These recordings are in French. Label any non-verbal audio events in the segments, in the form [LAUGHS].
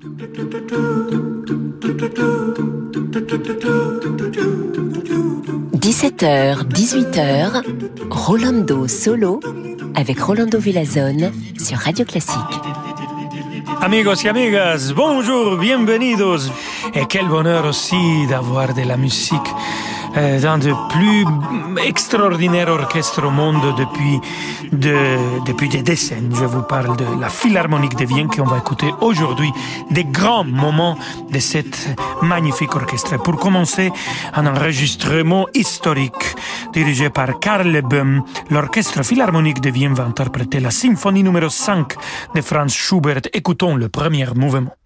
17h, 18h, Rolando Solo avec Rolando Villazone sur Radio Classique. Amigos y amigas, bonjour, bienvenidos. Et quel bonheur aussi d'avoir de la musique euh, dans de plus extraordinaires orchestres au monde depuis, de, depuis des décennies. Je vous parle de la Philharmonique de Vienne qu'on va écouter aujourd'hui, des grands moments de cette magnifique orchestre. Pour commencer, un enregistrement historique dirigé par Karl Böhm. L'orchestre Philharmonique de Vienne va interpréter la symphonie numéro 5 de Franz Schubert. Écoutons le premier mouvement.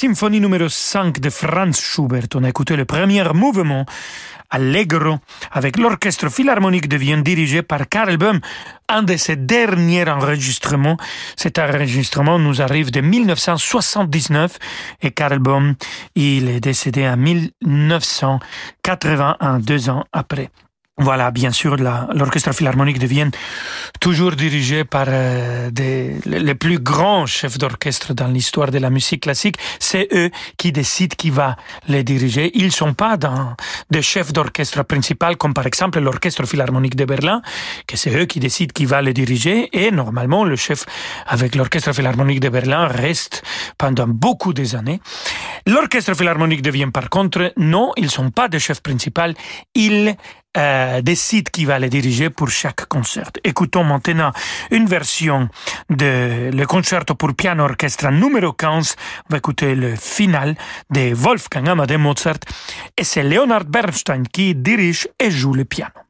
Symphonie numéro 5 de Franz Schubert. On a écouté le premier mouvement, Allegro, avec l'orchestre philharmonique de Vienne dirigé par Karel Böhm, un de ses derniers enregistrements. Cet enregistrement nous arrive de 1979 et Karel Böhm, il est décédé en 1981, deux ans après. Voilà, bien sûr, l'Orchestre Philharmonique de Vienne, toujours dirigé par euh, des, les plus grands chefs d'orchestre dans l'histoire de la musique classique. C'est eux qui décident qui va les diriger. Ils sont pas dans des chefs d'orchestre principal, comme par exemple l'Orchestre Philharmonique de Berlin, que c'est eux qui décident qui va les diriger. Et normalement, le chef avec l'Orchestre Philharmonique de Berlin reste pendant beaucoup des années. L'Orchestre Philharmonique de Vienne, par contre, non, ils sont pas des chefs principaux. Ils euh, décide qui va les diriger pour chaque concert. Écoutons maintenant une version de le concerto pour piano orchestre numéro 15. On va écouter le final de Wolfgang Amadeus Mozart et c'est Leonard Bernstein qui dirige et joue le piano.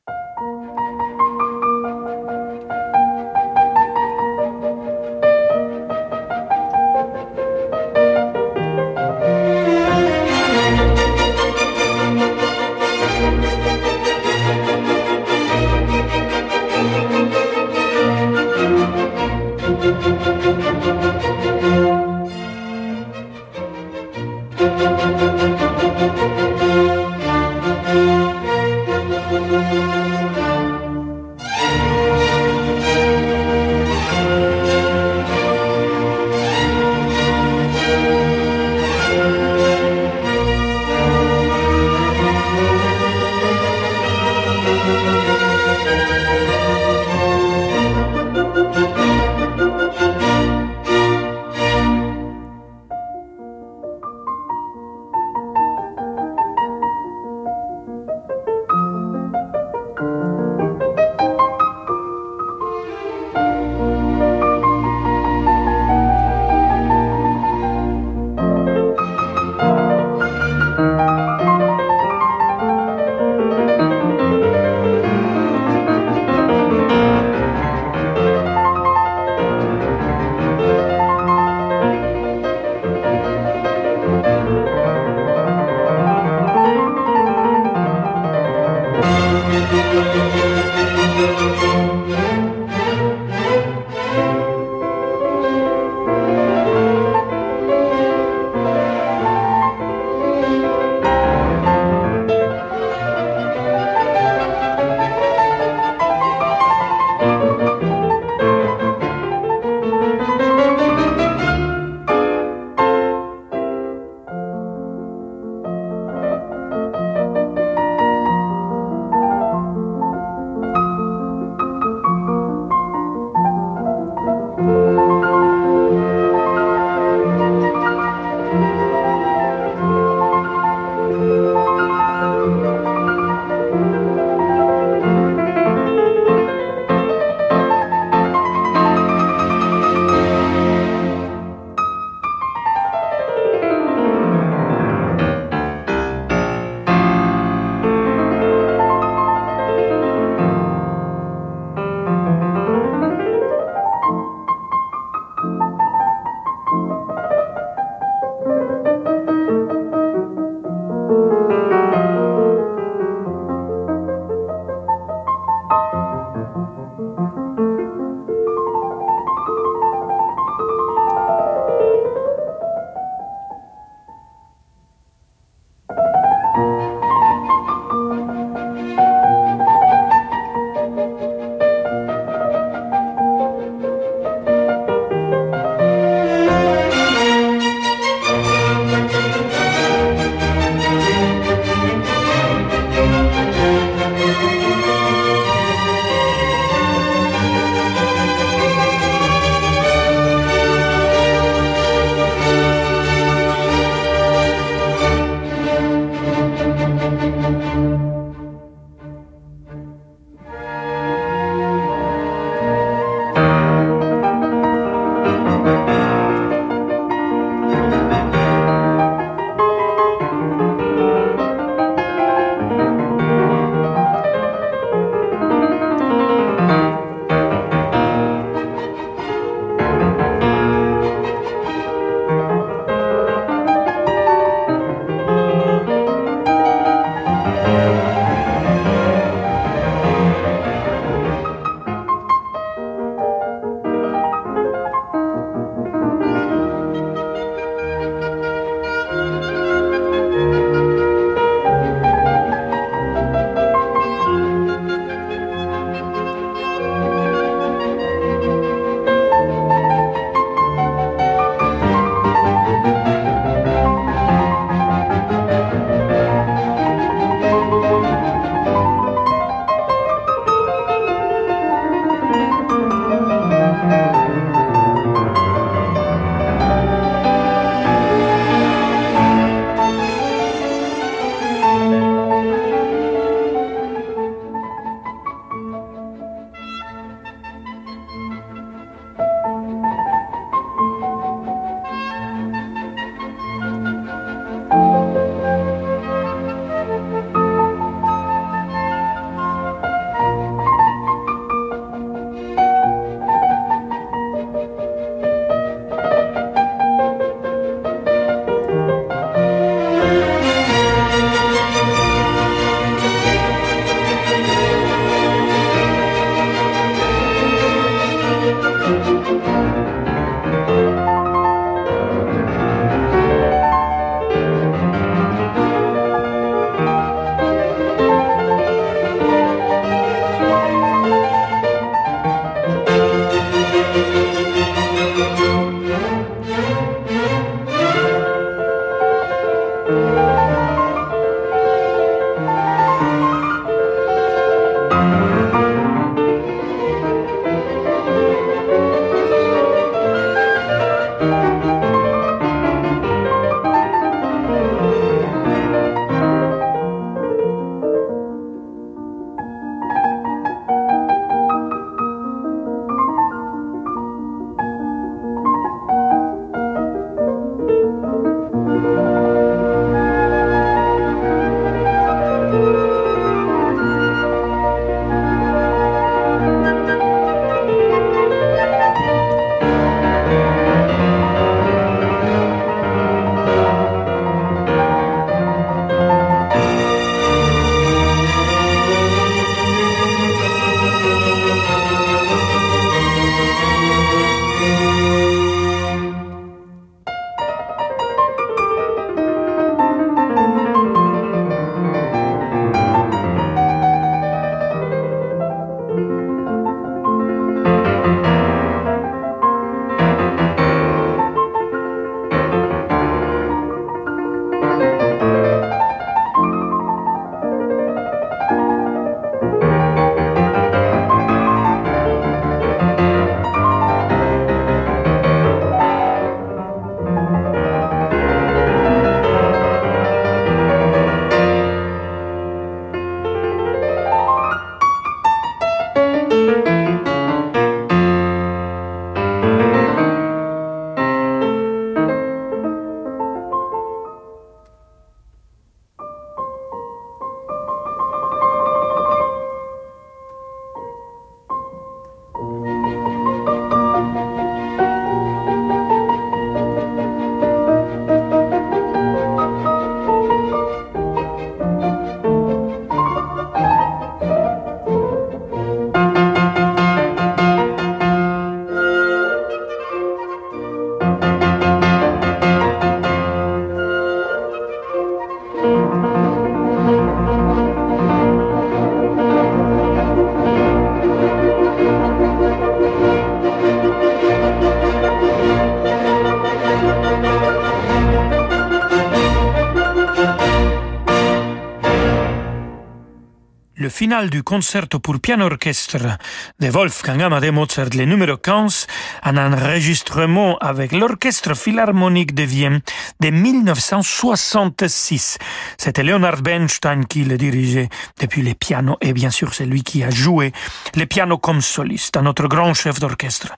Du concerto pour piano orchestre de Wolfgang Amadeus Mozart, le numéro 15, un enregistrement avec l'Orchestre Philharmonique de Vienne de 1966. C'était Leonard Bernstein qui le dirigeait depuis les pianos et bien sûr c'est lui qui a joué les pianos comme soliste. Un autre grand chef d'orchestre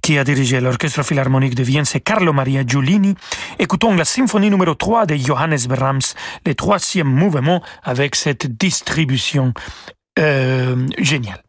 qui a dirigé l'Orchestre Philharmonique de Vienne, c'est Carlo Maria Giulini. Écoutons la symphonie numéro 3 de Johannes Brahms, le troisième mouvement avec cette distribution euh, géniale.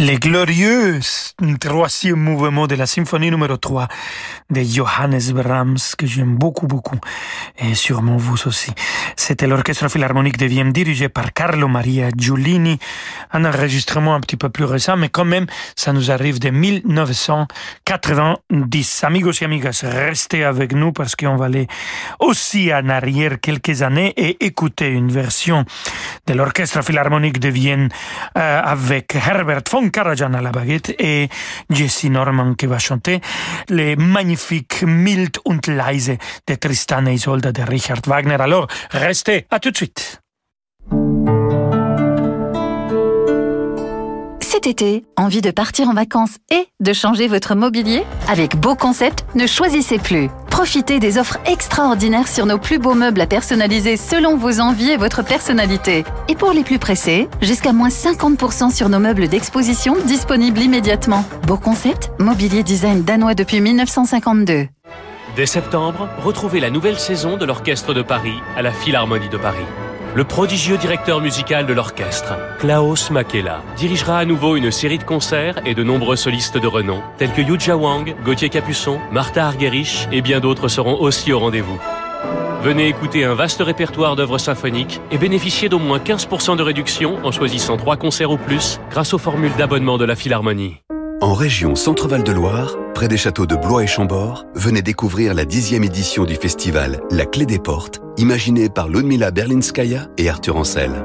Les glorieux troisième mouvement de la symphonie numéro 3 de Johannes Brahms, que j'aime beaucoup, beaucoup, et sûrement vous aussi. C'était l'orchestre philharmonique de Vienne dirigé par Carlo Maria Giulini, un enregistrement un petit peu plus récent, mais quand même, ça nous arrive de 1990. Amigos et amigas, restez avec nous parce qu'on va aller aussi en arrière quelques années et écouter une version de l'orchestre philharmonique de Vienne euh, avec Herbert von Karajan à la baguette et Jesse Norman qui va chanter les magnifiques Mild und leise de Tristan et Isolde de Richard Wagner. Alors, restez, à tout de suite. Cet été, envie de partir en vacances et de changer votre mobilier? Avec Beau Concept, ne choisissez plus. Profitez des offres extraordinaires sur nos plus beaux meubles à personnaliser selon vos envies et votre personnalité. Et pour les plus pressés, jusqu'à moins 50% sur nos meubles d'exposition disponibles immédiatement. Beau Concept, mobilier design danois depuis 1952. Dès septembre, retrouvez la nouvelle saison de l'Orchestre de Paris à la Philharmonie de Paris. Le prodigieux directeur musical de l'orchestre, Klaus Makela, dirigera à nouveau une série de concerts et de nombreux solistes de renom, tels que Yuja Wang, Gauthier Capuçon, Martha Argerich et bien d'autres seront aussi au rendez-vous. Venez écouter un vaste répertoire d'œuvres symphoniques et bénéficier d'au moins 15% de réduction en choisissant trois concerts ou plus grâce aux formules d'abonnement de la Philharmonie. En région Centre-Val de Loire, près des châteaux de Blois et Chambord, venez découvrir la dixième édition du festival La Clé des Portes, imaginé par Ludmila Berlinskaya et Arthur Ancel.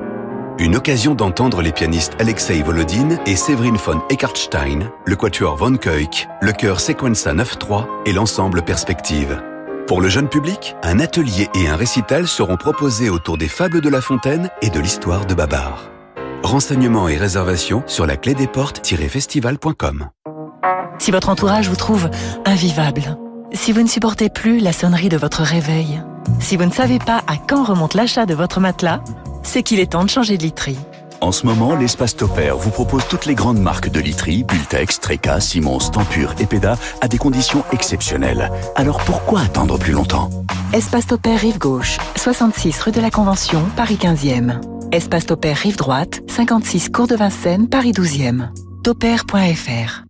Une occasion d'entendre les pianistes Alexei Volodine et Séverine von Eckartstein, le quatuor von Keuk, le chœur Sequenza 9-3 et l'ensemble Perspective. Pour le jeune public, un atelier et un récital seront proposés autour des fables de La Fontaine et de l'histoire de Babar. Renseignements et réservations sur la clé des portes-festival.com. Si votre entourage vous trouve invivable, si vous ne supportez plus la sonnerie de votre réveil, si vous ne savez pas à quand remonte l'achat de votre matelas, c'est qu'il est temps de changer de literie. En ce moment, l'espace Toper vous propose toutes les grandes marques de literie, Bultex, Treca, Simons, Tempur et Peda à des conditions exceptionnelles. Alors pourquoi attendre plus longtemps? Espace Toper Rive Gauche, 66 rue de la Convention, Paris 15e. Espace Toper Rive Droite, 56 Cours de Vincennes, Paris 12e. Toper.fr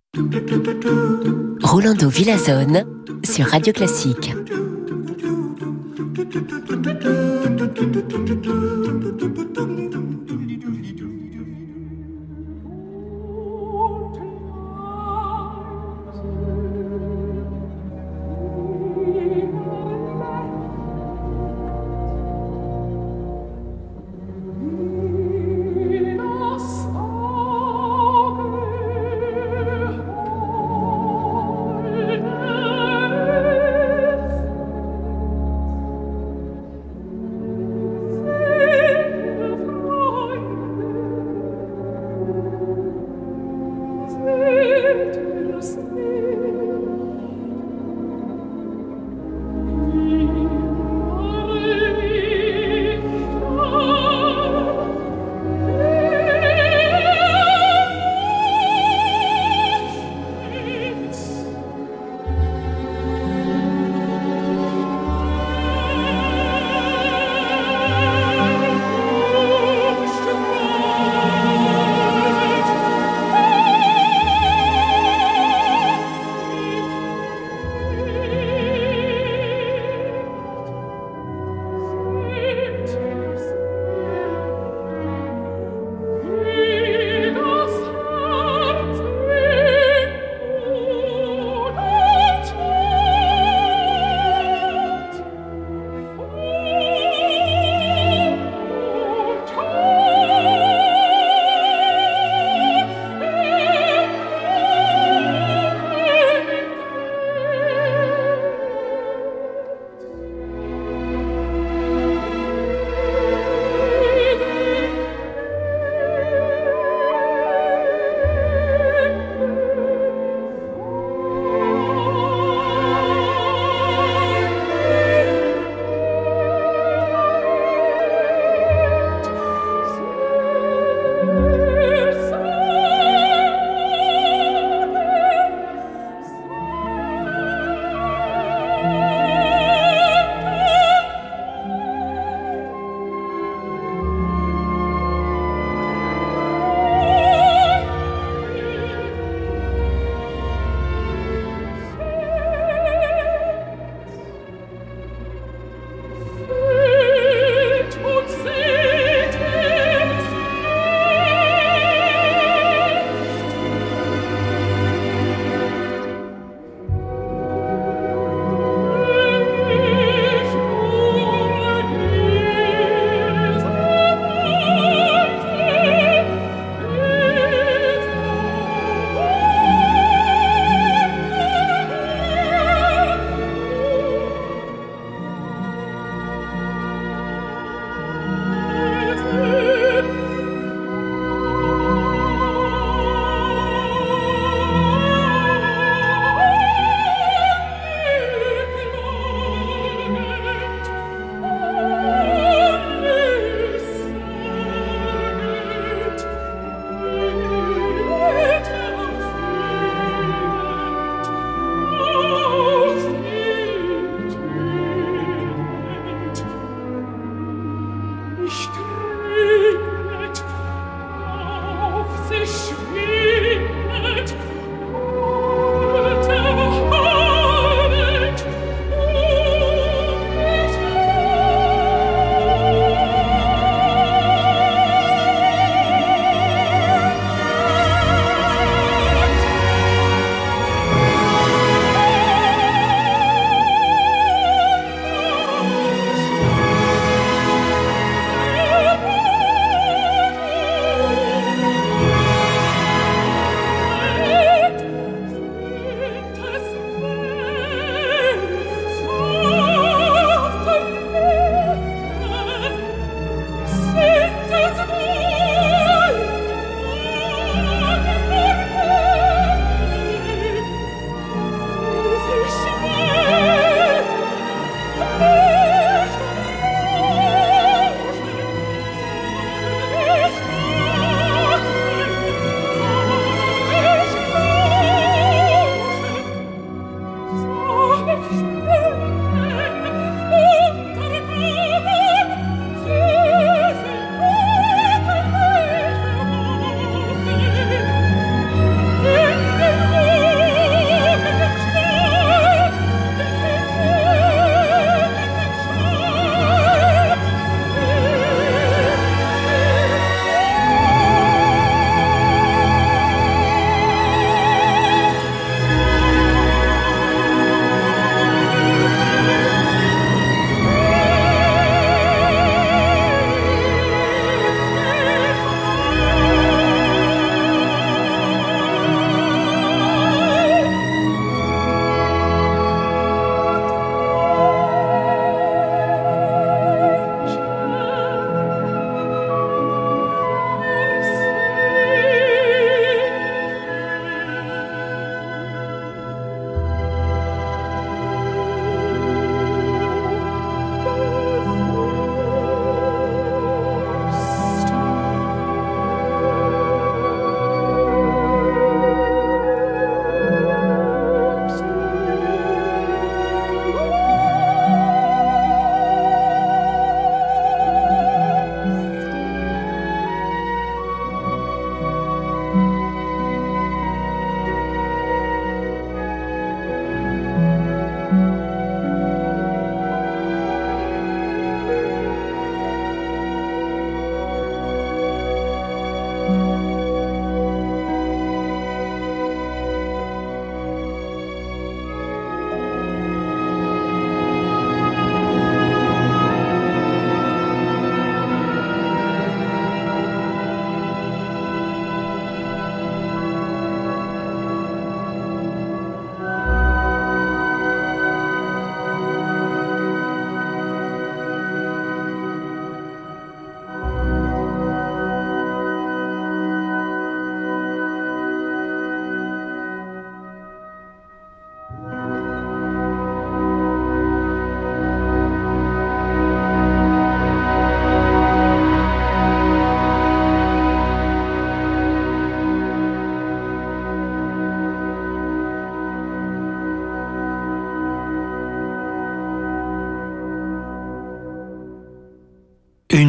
Rolando Villazone sur Radio Classique.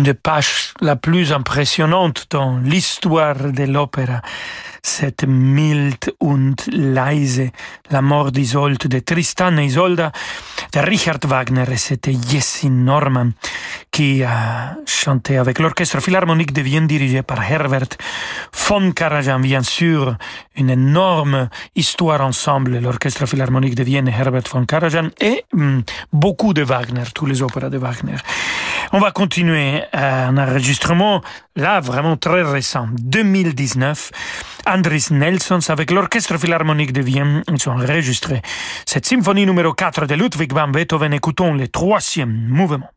Des pages la plus impressionnantes dans l'histoire de l'opéra. Cette Mild und leise, la mort d'Isolde, de Tristan et Isolde, de Richard Wagner, et c'était Jessie Norman qui a chanté avec l'Orchestre Philharmonique de Vienne dirigé par Herbert von Karajan, bien sûr, une énorme histoire ensemble, l'Orchestre Philharmonique de Vienne Herbert von Karajan, et hum, beaucoup de Wagner, tous les opéras de Wagner. On va continuer un enregistrement, là, vraiment très récent, 2019. Andris Nelsons avec l'Orchestre Philharmonique de Vienne, ils ont cette symphonie numéro 4 de Ludwig van Beethoven. Écoutons le troisième mouvement.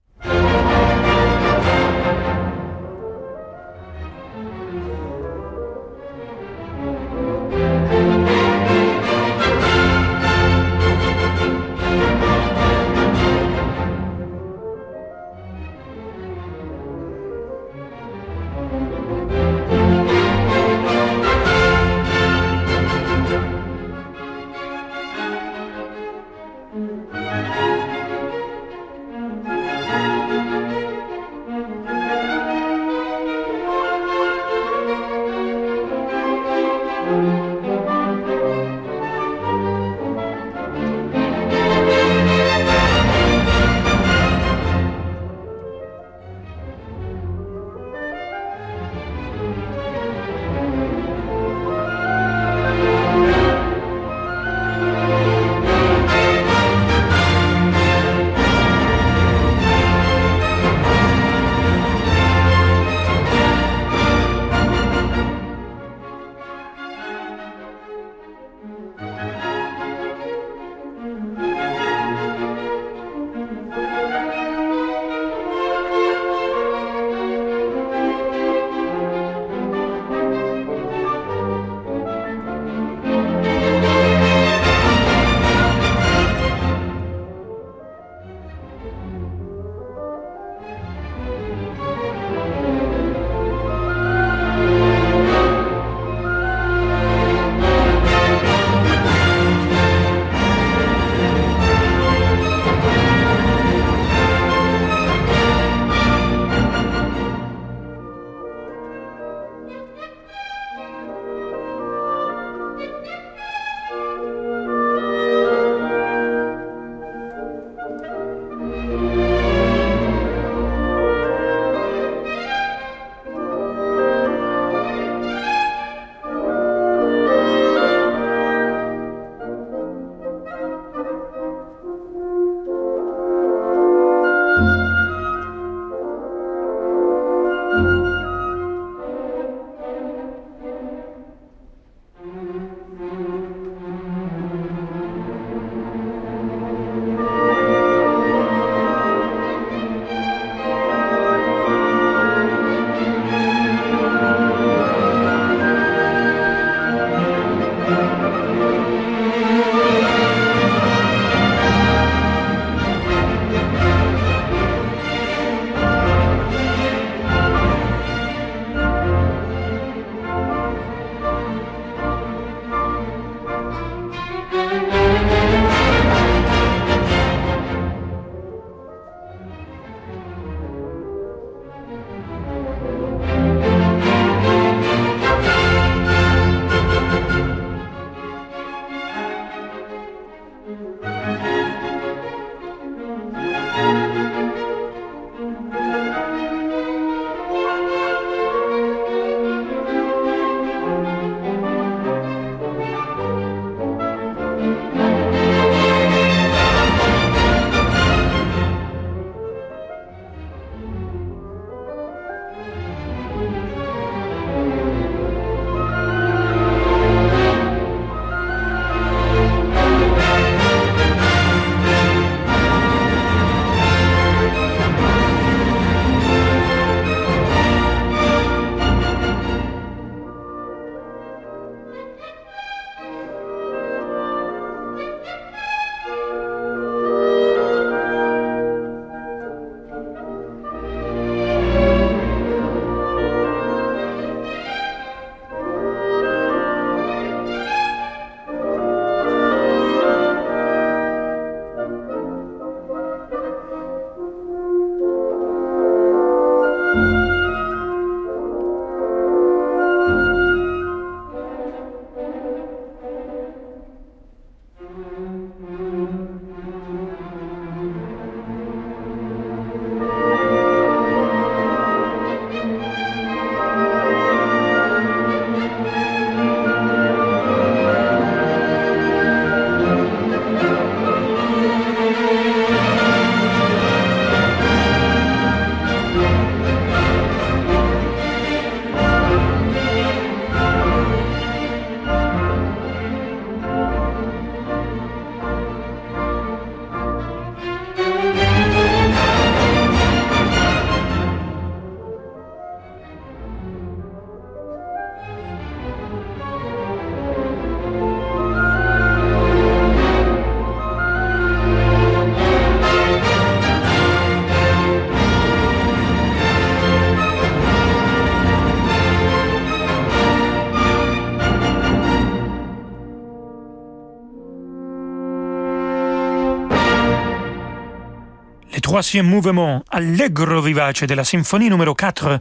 Troisième mouvement Allegro vivace de la symphonie numéro 4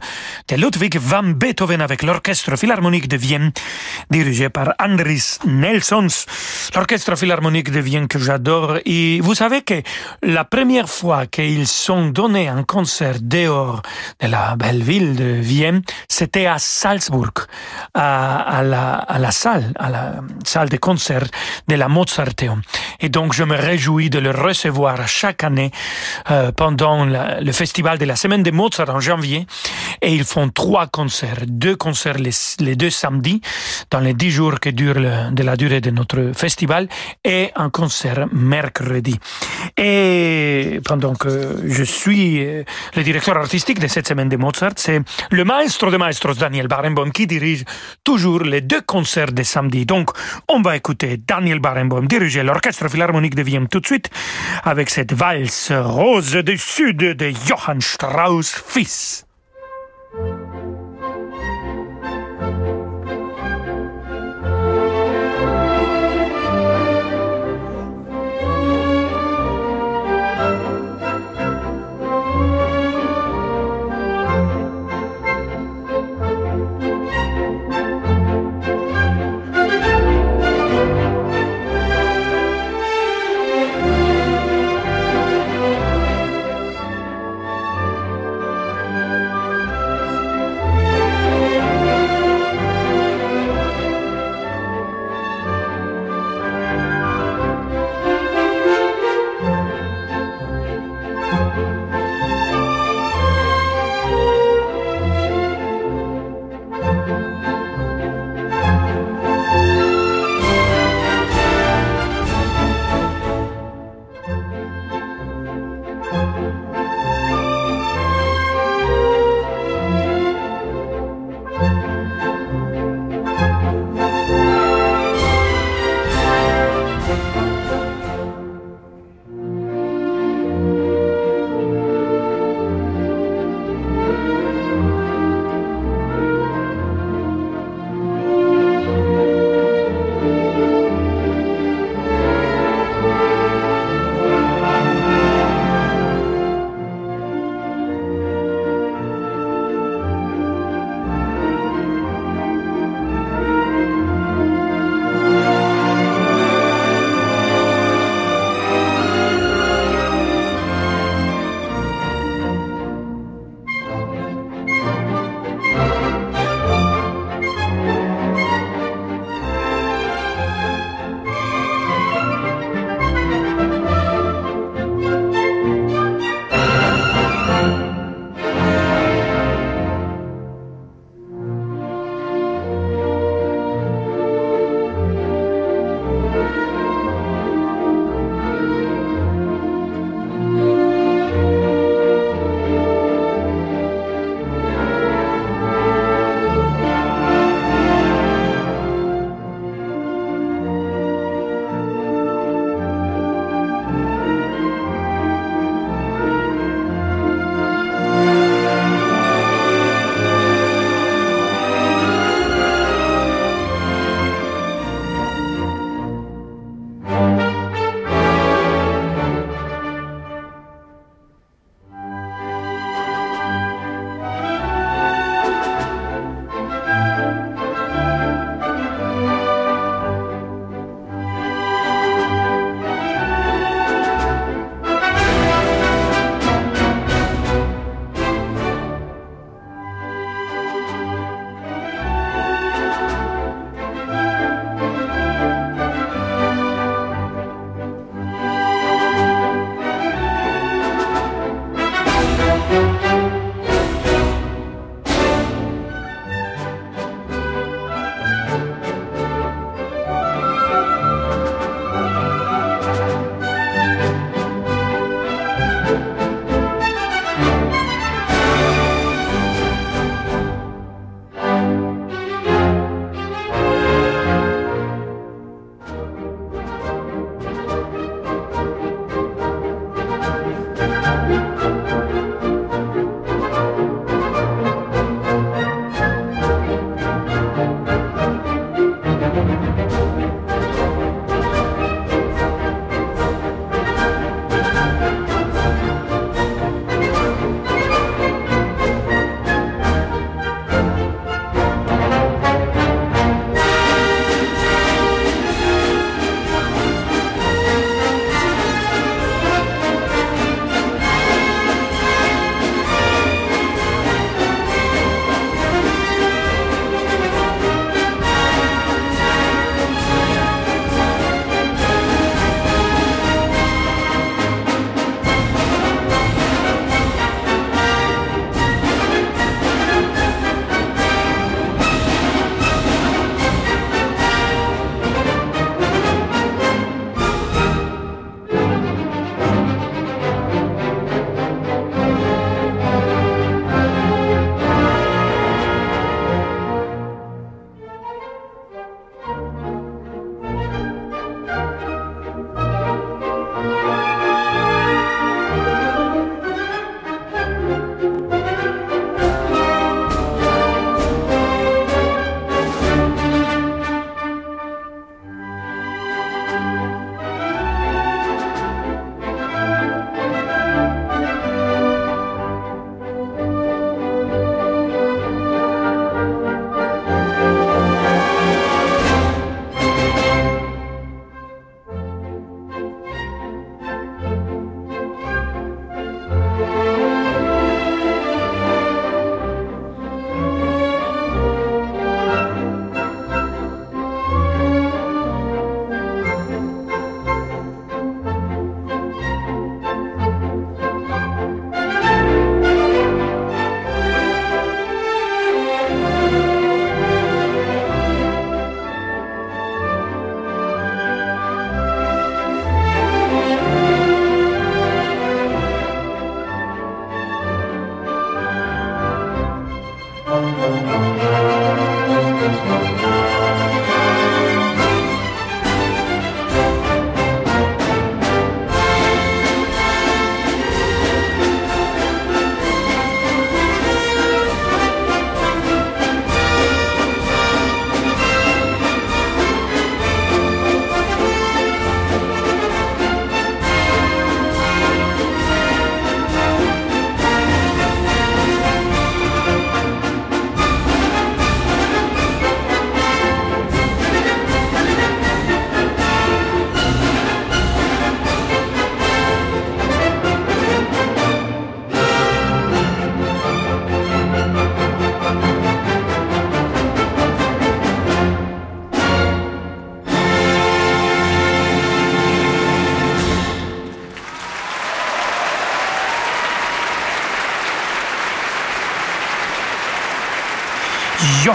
de Ludwig van Beethoven avec l'Orchestre Philharmonique de Vienne, dirigé par Andris Nelsons. L'Orchestre Philharmonique de Vienne que j'adore. Et vous savez que la première fois qu'ils sont donnés un concert dehors de la belle ville de Vienne, c'était à la, à la salle, à la salle de concert de la Mozarteum. Et donc, je me réjouis de le recevoir chaque année euh, pendant le festival de la semaine de Mozart en janvier. Et ils font trois concerts, deux concerts les, deux samedis, dans les dix jours que dure de la durée de notre festival, et un concert mercredi. Et pendant que je suis euh, le directeur artistique de cette semaine de Mozart, c'est le maestro de maestros Daniel Barenboim qui dirige toujours les deux concerts de samedi. Donc, on va écouter Daniel Barenboim diriger l'orchestre philharmonique de Vienne tout de suite avec cette valse rose du sud de Johann Strauss fils.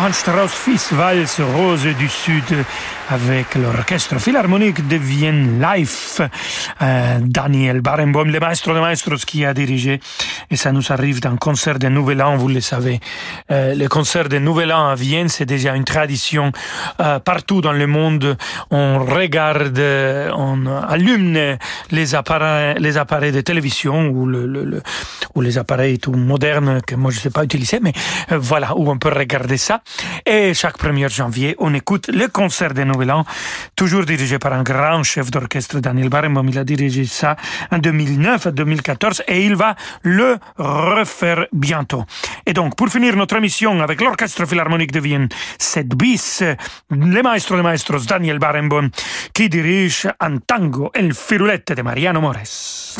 Johann Strauss fils valse rose du sud avec l'orchestre philharmonique de Vienne Life. Euh, Daniel Barenboim, le maestro de maestros qui a dirigé. Et ça nous arrive d'un concert de Nouvel An, vous le savez. Euh, le concert de Nouvel An à Vienne, c'est déjà une tradition. Euh, partout dans le monde, on regarde, on allume les appareils, les appareils de télévision ou, le, le, ou les appareils tout modernes que moi je ne sais pas utiliser, mais euh, voilà, où on peut regarder ça. Et chaque 1er janvier, on écoute le concert de Nouvel An, toujours dirigé par un grand chef d'orchestre, Daniel Barenboim. Il a dirigé ça en 2009 à 2014 et il va le refaire bientôt. Et donc, pour finir notre émission avec l'Orchestre Philharmonique de Vienne, 7 bis, le maestro de maestros Daniel Barenboim, qui dirige un tango, El Firulette de Mariano Mores.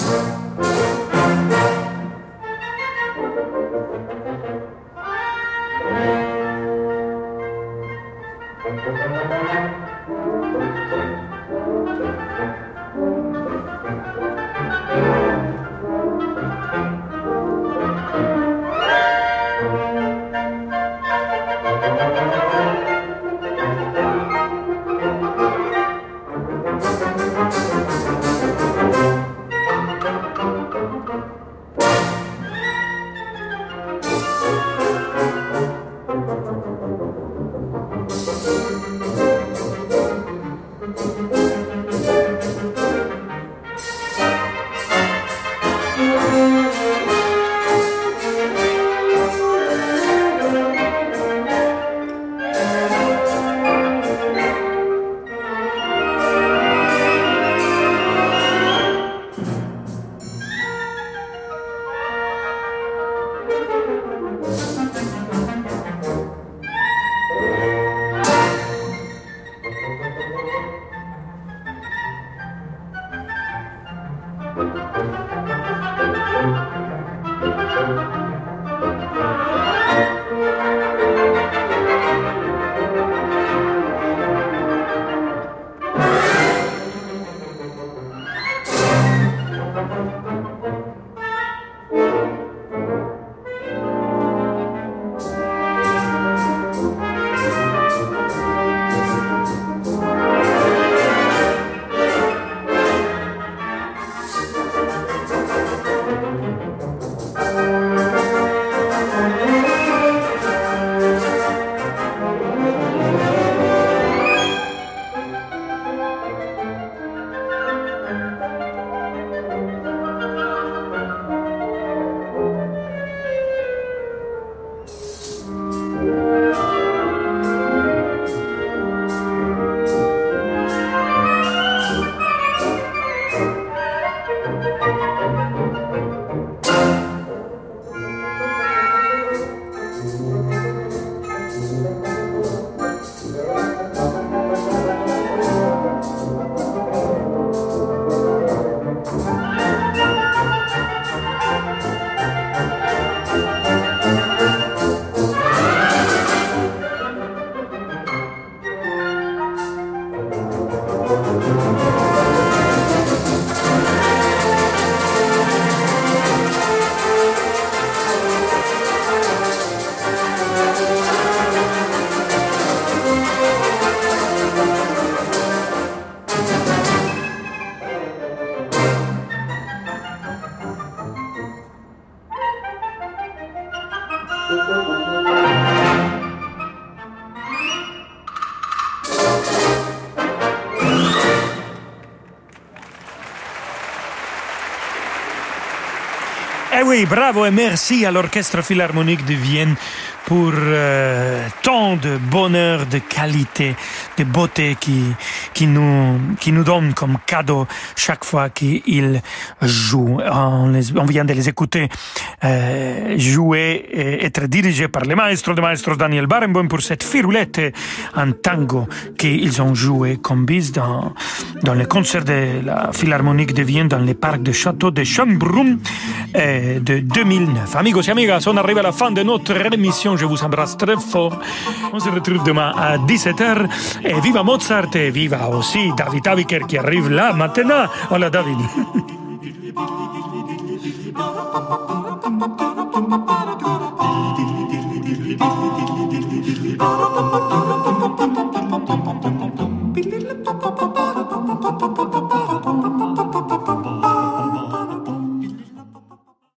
Bravo et merci à l'Orchestre Philharmonique de Vienne pour euh, tant de bonheur, de qualité, de beauté qui, qui, nous, qui nous donne comme cadeau chaque fois qu'ils jouent. On, les, on, vient de les écouter euh, jouer et être dirigés par le maestro de maestros Daniel Barenboim pour cette firulette en tango qu'ils ont joué comme bis dans, dans les concerts de la Philharmonique de Vienne dans les parcs de château de Schönbrunn euh, de 2009. Amigos et amigas, on arrive à la fin de notre émission. Je vous embrasse très fort. On se retrouve demain à 17h. E viva Mozart e viva, oh David Aviker che arriva là maintenant. Oh la David. [LAUGHS]